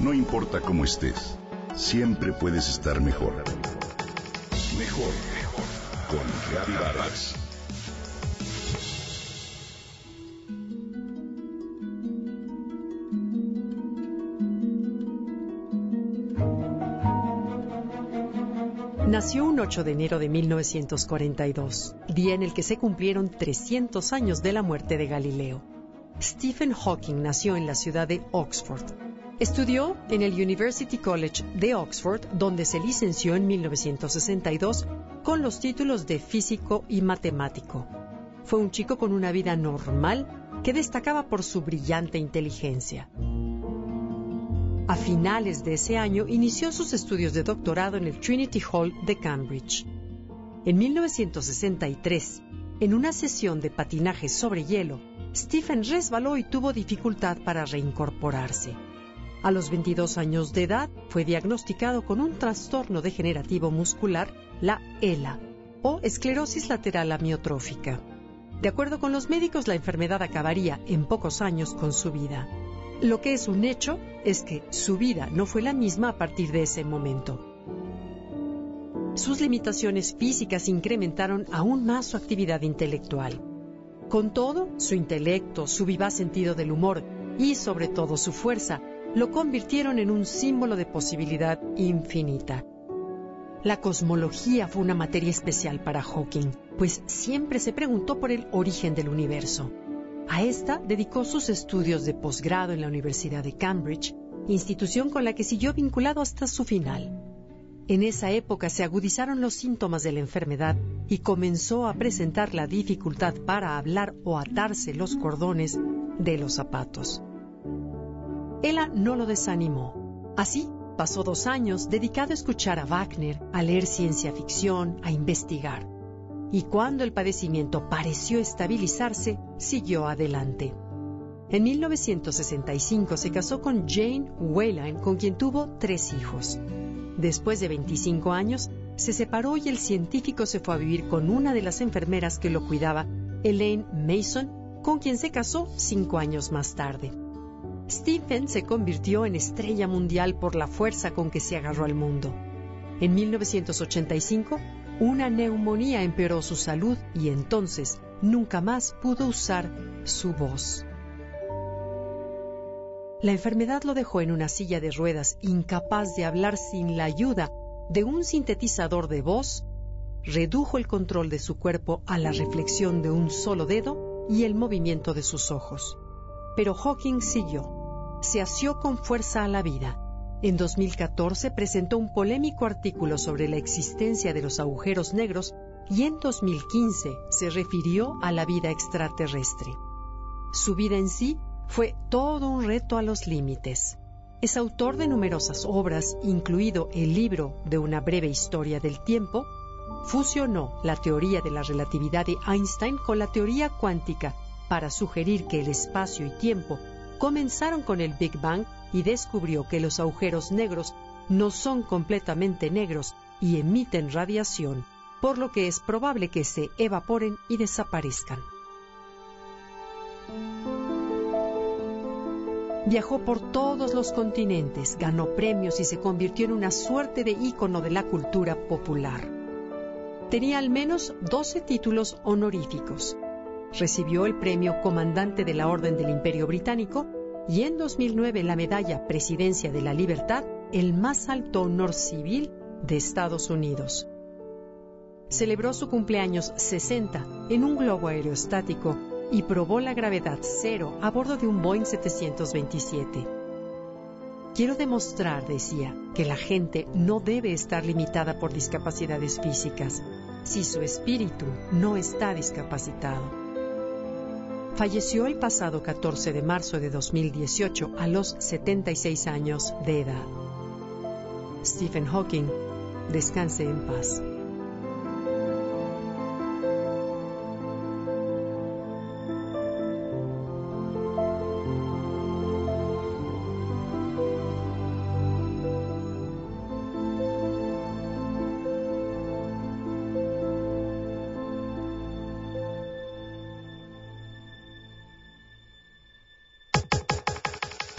No importa cómo estés, siempre puedes estar mejor. Mejor, mejor. Con Reavivadas. Nació un 8 de enero de 1942, día en el que se cumplieron 300 años de la muerte de Galileo. Stephen Hawking nació en la ciudad de Oxford. Estudió en el University College de Oxford, donde se licenció en 1962 con los títulos de físico y matemático. Fue un chico con una vida normal que destacaba por su brillante inteligencia. A finales de ese año inició sus estudios de doctorado en el Trinity Hall de Cambridge. En 1963, en una sesión de patinaje sobre hielo, Stephen resbaló y tuvo dificultad para reincorporarse. A los 22 años de edad fue diagnosticado con un trastorno degenerativo muscular, la ELA, o esclerosis lateral amiotrófica. De acuerdo con los médicos, la enfermedad acabaría en pocos años con su vida. Lo que es un hecho es que su vida no fue la misma a partir de ese momento. Sus limitaciones físicas incrementaron aún más su actividad intelectual. Con todo, su intelecto, su vivaz sentido del humor y sobre todo su fuerza lo convirtieron en un símbolo de posibilidad infinita. La cosmología fue una materia especial para Hawking, pues siempre se preguntó por el origen del universo. A esta dedicó sus estudios de posgrado en la Universidad de Cambridge, institución con la que siguió vinculado hasta su final. En esa época se agudizaron los síntomas de la enfermedad y comenzó a presentar la dificultad para hablar o atarse los cordones de los zapatos. Ella no lo desanimó. Así, pasó dos años dedicado a escuchar a Wagner, a leer ciencia ficción, a investigar y cuando el padecimiento pareció estabilizarse, siguió adelante. En 1965 se casó con Jane Wayline, con quien tuvo tres hijos. Después de 25 años, se separó y el científico se fue a vivir con una de las enfermeras que lo cuidaba, Elaine Mason, con quien se casó cinco años más tarde. Stephen se convirtió en estrella mundial por la fuerza con que se agarró al mundo. En 1985 una neumonía empeoró su salud y entonces nunca más pudo usar su voz. La enfermedad lo dejó en una silla de ruedas, incapaz de hablar sin la ayuda de un sintetizador de voz, redujo el control de su cuerpo a la reflexión de un solo dedo y el movimiento de sus ojos. Pero Hawking siguió, se asió con fuerza a la vida en 2014 presentó un polémico artículo sobre la existencia de los agujeros negros y en 2015 se refirió a la vida extraterrestre. Su vida en sí fue todo un reto a los límites. Es autor de numerosas obras, incluido el libro de una breve historia del tiempo, fusionó la teoría de la relatividad de Einstein con la teoría cuántica para sugerir que el espacio y tiempo comenzaron con el Big Bang y descubrió que los agujeros negros no son completamente negros y emiten radiación, por lo que es probable que se evaporen y desaparezcan. Viajó por todos los continentes, ganó premios y se convirtió en una suerte de ícono de la cultura popular. Tenía al menos 12 títulos honoríficos. Recibió el premio Comandante de la Orden del Imperio Británico y en 2009 la medalla Presidencia de la Libertad, el más alto honor civil de Estados Unidos. Celebró su cumpleaños 60 en un globo aerostático y probó la gravedad cero a bordo de un Boeing 727. Quiero demostrar, decía, que la gente no debe estar limitada por discapacidades físicas si su espíritu no está discapacitado. Falleció el pasado 14 de marzo de 2018 a los 76 años de edad. Stephen Hawking, descanse en paz.